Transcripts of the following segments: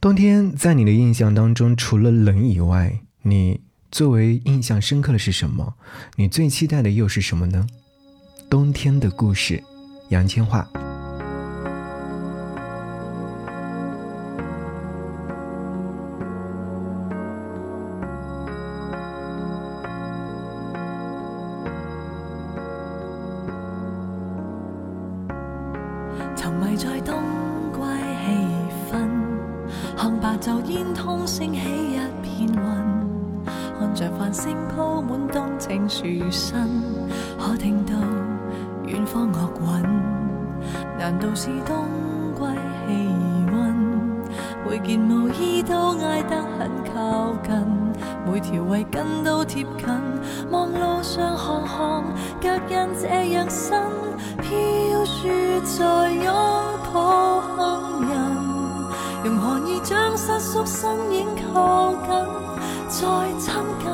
冬天在你的印象当中，除了冷以外，你最为印象深刻的是什么？你最期待的又是什么呢？冬天的故事，杨千嬅。满冬青树身，可听到远方乐韵。难道是冬季气温？每件毛衣都挨得很靠近，每条围巾都贴近，望路上行行脚印这样深。飘雪在拥抱行人，用寒意将瑟缩身影靠紧，再亲近，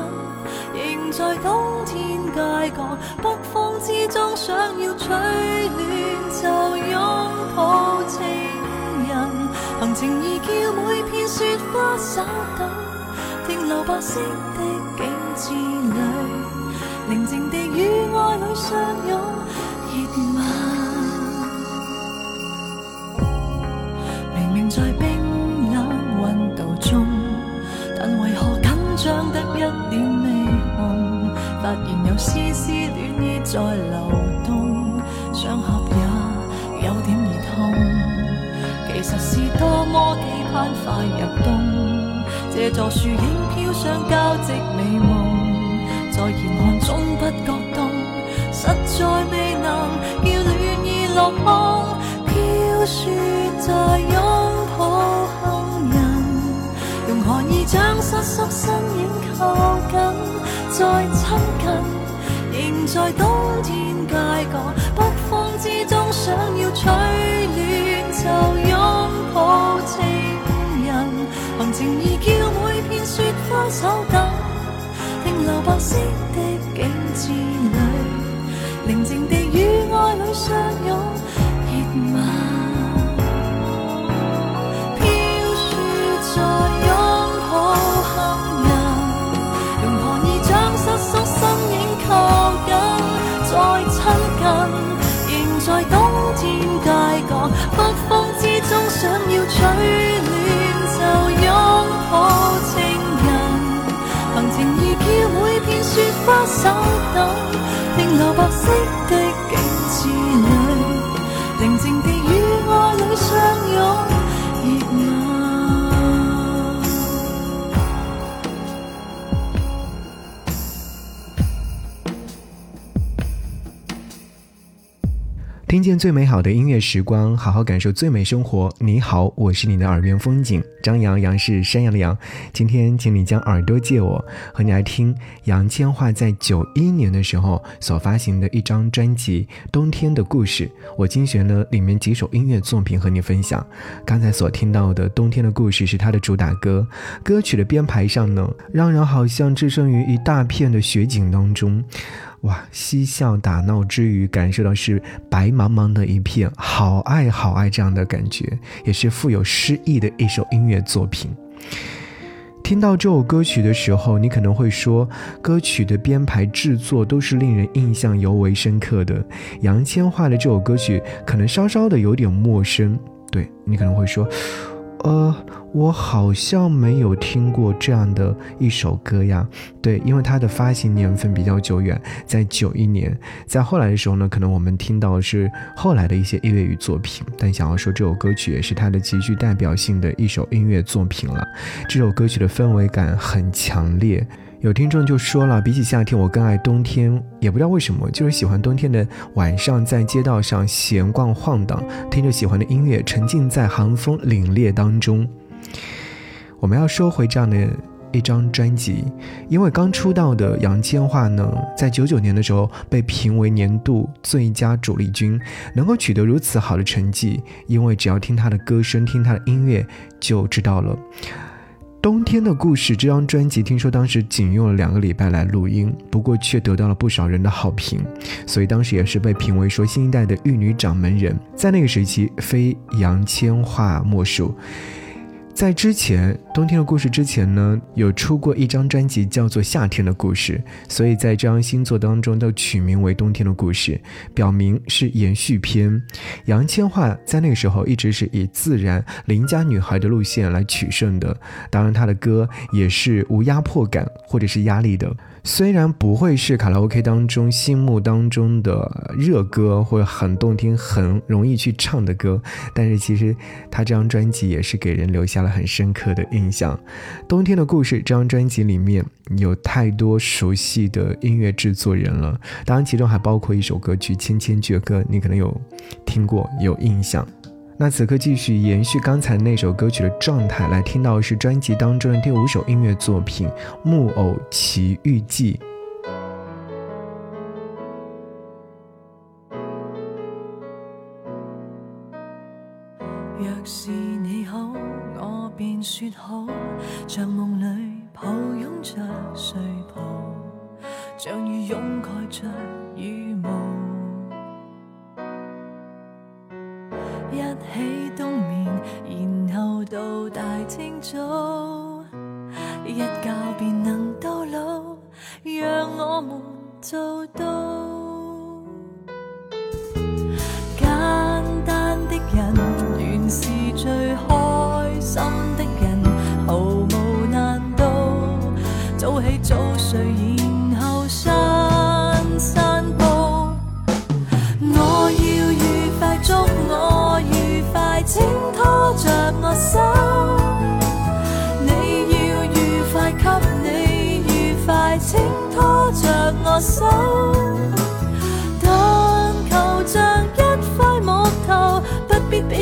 在冬天街角北风之中，想要取暖就拥抱情人，行程已叫每片雪花稍等，停留白色的景致里，宁静地与爱侣相拥。在流动，伤合也有点儿痛。其实是多么期盼快入冬，这座树影飘上交织美梦，在严寒中不觉冻。实在未能叫暖意落空，飘雪在拥抱行人，用寒意将瑟缩身影靠紧，再亲近，在冬天街角北风之中，想要取暖就拥抱情人，行情意叫每片雪花手等，停留白色的景致里。宁静地与爱侣相拥，取暖就拥抱情人，凭情意叫每片雪花手等。停留白色的听见最美好的音乐时光，好好感受最美生活。你好，我是你的耳边风景张扬，杨是山羊的羊。今天，请你将耳朵借我，和你来听杨千嬅在九一年的时候所发行的一张专辑《冬天的故事》。我精选了里面几首音乐作品和你分享。刚才所听到的《冬天的故事》是她的主打歌，歌曲的编排上呢，让人好像置身于一大片的雪景当中。哇，嬉笑打闹之余，感受到是白茫茫的一片，好爱好爱这样的感觉，也是富有诗意的一首音乐作品。听到这首歌曲的时候，你可能会说，歌曲的编排制作都是令人印象尤为深刻的。杨千嬅的这首歌曲可能稍稍的有点陌生，对你可能会说。呃，我好像没有听过这样的一首歌呀。对，因为它的发行年份比较久远，在九一年。在后来的时候呢，可能我们听到是后来的一些音乐与作品。但想要说，这首歌曲也是它的极具代表性的一首音乐作品了。这首歌曲的氛围感很强烈。有听众就说了，比起夏天，我更爱冬天，也不知道为什么，就是喜欢冬天的晚上，在街道上闲逛晃荡，听着喜欢的音乐，沉浸在寒风凛冽当中。我们要收回这样的一张专辑，因为刚出道的杨千嬅呢，在九九年的时候被评为年度最佳主力军，能够取得如此好的成绩，因为只要听她的歌声，听她的音乐就知道了。冬天的故事这张专辑，听说当时仅用了两个礼拜来录音，不过却得到了不少人的好评，所以当时也是被评为说新一代的玉女掌门人。在那个时期，非杨千嬅莫属。在之前《冬天的故事》之前呢，有出过一张专辑叫做《夏天的故事》，所以在这张新作当中都取名为《冬天的故事》，表明是延续篇。杨千嬅在那个时候一直是以自然邻家女孩的路线来取胜的，当然她的歌也是无压迫感或者是压力的。虽然不会是卡拉 OK 当中心目当中的热歌或者很动听、很容易去唱的歌，但是其实他这张专辑也是给人留下了很深刻的印象。《冬天的故事》这张专辑里面有太多熟悉的音乐制作人了，当然其中还包括一首歌曲《千千阙歌》，你可能有听过、有印象。那此刻继续延续刚才那首歌曲的状态，来听到是专辑当中的第五首音乐作品《木偶奇遇记》。若是你好，我便说好，像梦里抱拥着睡抱，像如拥盖着羽毛。起冬眠，然后到大清早，一觉便能到老，让我们做到。简单的人，原是最开心的人，毫无难度。早起早睡，然后散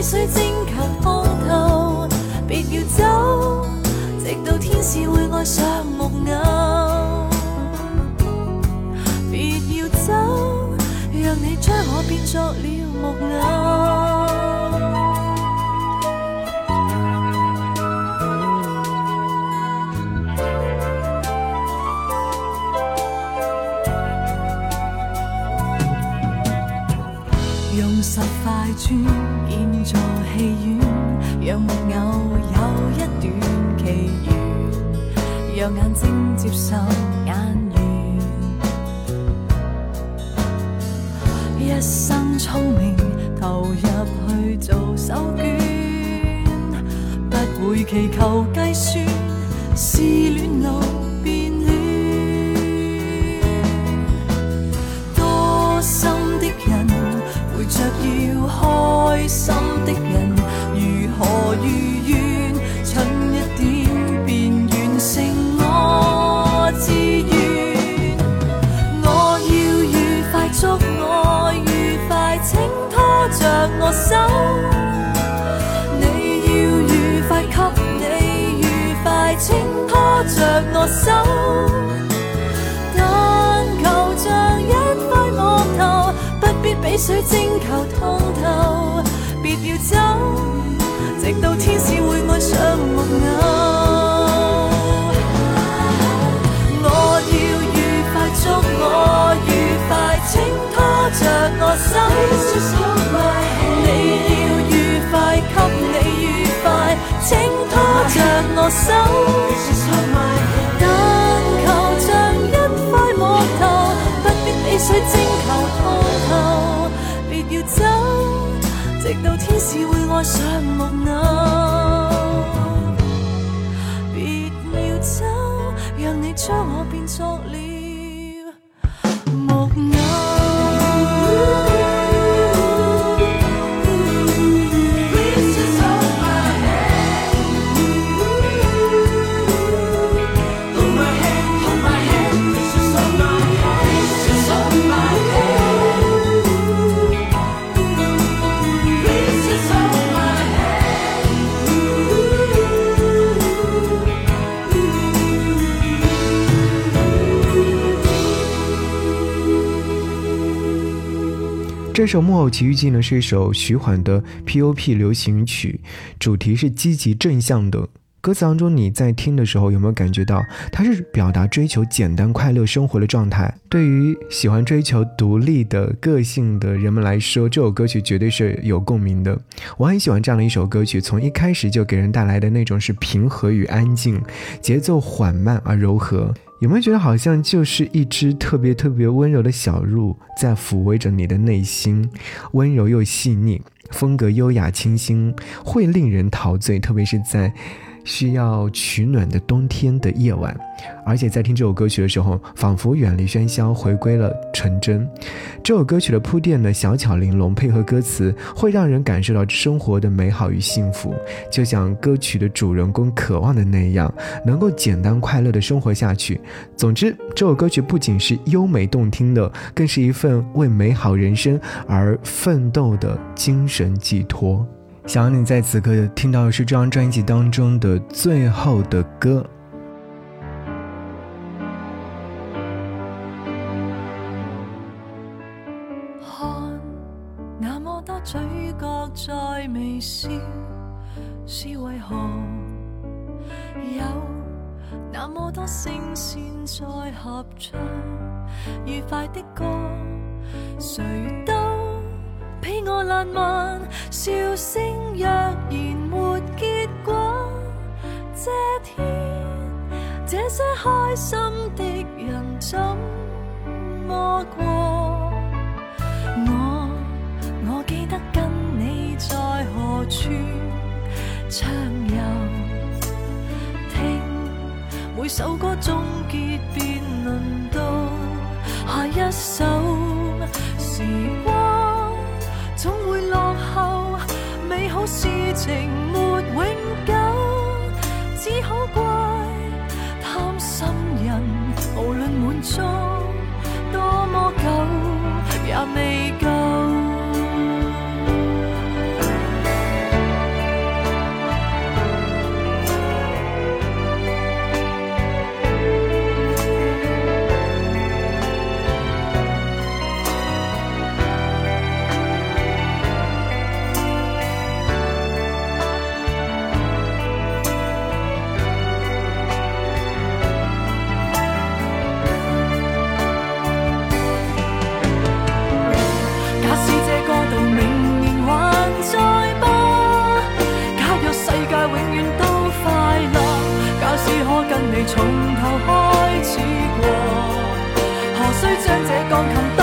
水晶球烫透。别要走，直到天使会爱上木偶。别要走，让你将我变作了木偶。用十块砖建造戏院，让木偶有一段奇缘，让眼睛接受眼缘。一生聪明投入去做手卷，不会祈求计算，是恋路心的人，如何如愿，蠢一点便完成我志愿。我要愉快，祝我愉快，请拖着我手。你要愉快，给你愉快，请拖着我手。但求像一块木头，不必比水晶我手。但求像一块木头，不必被水晶球通透。别要走，直到天使会爱上木偶。别要走，让你将我变作了这首《木偶奇遇记》呢，是一首徐缓的 P.O.P 流行曲，主题是积极正向的。歌词当中，你在听的时候有没有感觉到，它是表达追求简单快乐生活的状态？对于喜欢追求独立的个性的人们来说，这首歌曲绝对是有共鸣的。我很喜欢这样的一首歌曲，从一开始就给人带来的那种是平和与安静，节奏缓慢而柔和。有没有觉得好像就是一只特别特别温柔的小鹿，在抚慰着你的内心，温柔又细腻，风格优雅清新，会令人陶醉，特别是在。需要取暖的冬天的夜晚，而且在听这首歌曲的时候，仿佛远离喧嚣，回归了纯真。这首歌曲的铺垫呢，小巧玲珑，配合歌词，会让人感受到生活的美好与幸福，就像歌曲的主人公渴望的那样，能够简单快乐的生活下去。总之，这首歌曲不仅是优美动听的，更是一份为美好人生而奋斗的精神寄托。想要你在此刻听到的是这张专辑当中的最后的歌。看那么多嘴角在微笑，是为何？有那么多声线在合唱，愉快的歌，谁。比我烂漫，笑声若然没结果，这天这些开心的人怎么过？我我记得跟你在何处畅游，听每首歌终结，便轮到下一首时光。事情没永久，只好怪贪心人，无论满足多么久，也未够。从头开始过，何须将这钢琴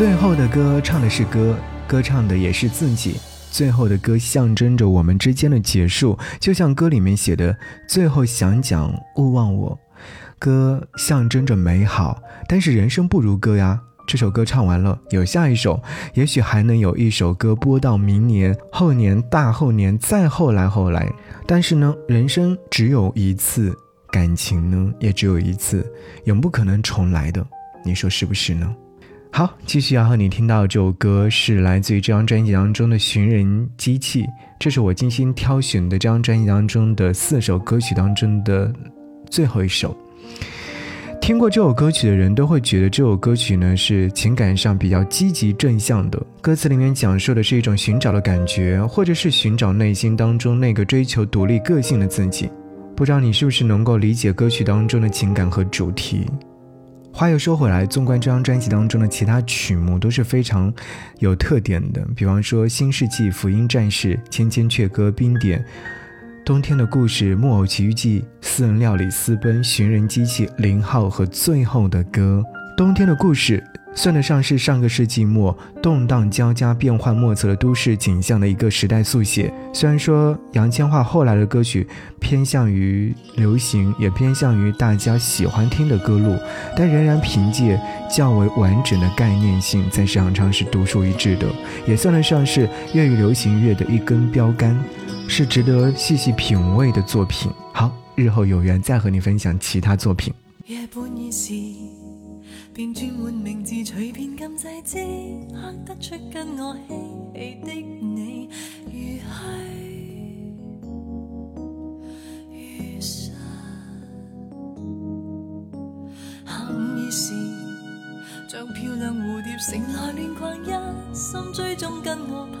最后的歌唱的是歌，歌唱的也是自己。最后的歌象征着我们之间的结束，就像歌里面写的“最后想讲勿忘我”。歌象征着美好，但是人生不如歌呀。这首歌唱完了，有下一首，也许还能有一首歌播到明年、后年、大后年，再后来后来。但是呢，人生只有一次，感情呢也只有一次，永不可能重来的。你说是不是呢？好，继续要和你听到这首歌是来自于这张专辑当中的《寻人机器》，这是我精心挑选的这张专辑当中的四首歌曲当中的最后一首。听过这首歌曲的人都会觉得这首歌曲呢是情感上比较积极正向的，歌词里面讲述的是一种寻找的感觉，或者是寻找内心当中那个追求独立个性的自己。不知道你是不是能够理解歌曲当中的情感和主题。话又说回来，纵观这张专辑当中的其他曲目都是非常有特点的，比方说《新世纪福音战士》《千千阙歌》《冰点》《冬天的故事》《木偶奇遇记》《私人料理》《私奔》《寻人机器》《零号》和《最后的歌》。《冬天的故事》算得上是上个世纪末动荡交加、变幻莫测的都市景象的一个时代速写。虽然说杨千嬅后来的歌曲偏向于流行，也偏向于大家喜欢听的歌路，但仍然凭借较为完整的概念性，在市场上是独树一帜的，也算得上是粤语流行乐的一根标杆，是值得细细品味的作品。好，日后有缘再和你分享其他作品。便转换名字，随便禁制，即刻得出跟我嬉戏的你，如虚如实。下午已是像漂亮蝴蝶，醒来乱逛，一心追踪跟我匹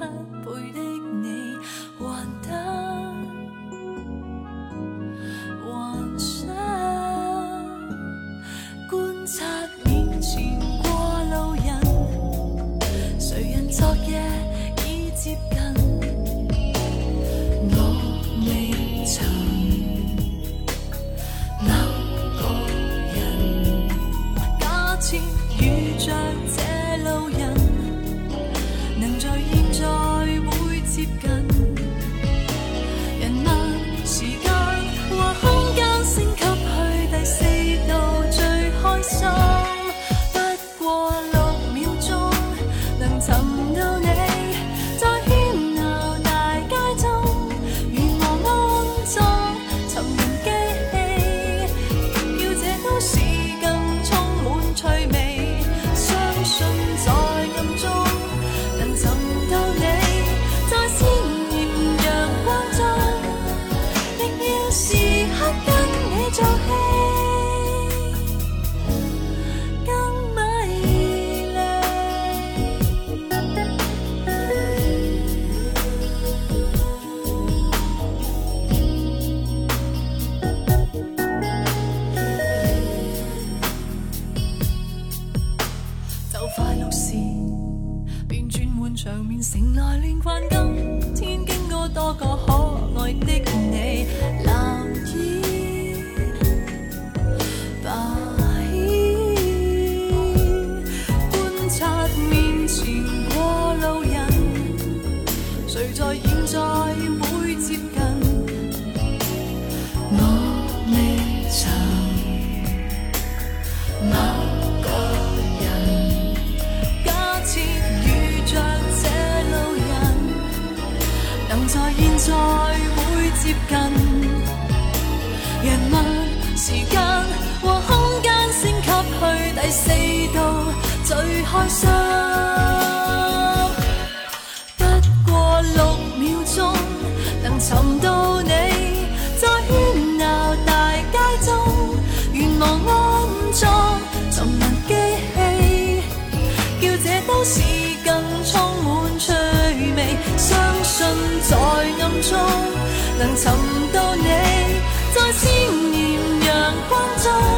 到快乐时便转换场面，城内乱翻，今天经过多个可爱的你。再会接近，人问时间和空间升级去第四度最开心。不过六秒钟能寻到你，在喧闹大街中，愿望安装沉默机器，叫这都市更充满趣味。心在暗中，能寻到你，在鲜艳阳光中。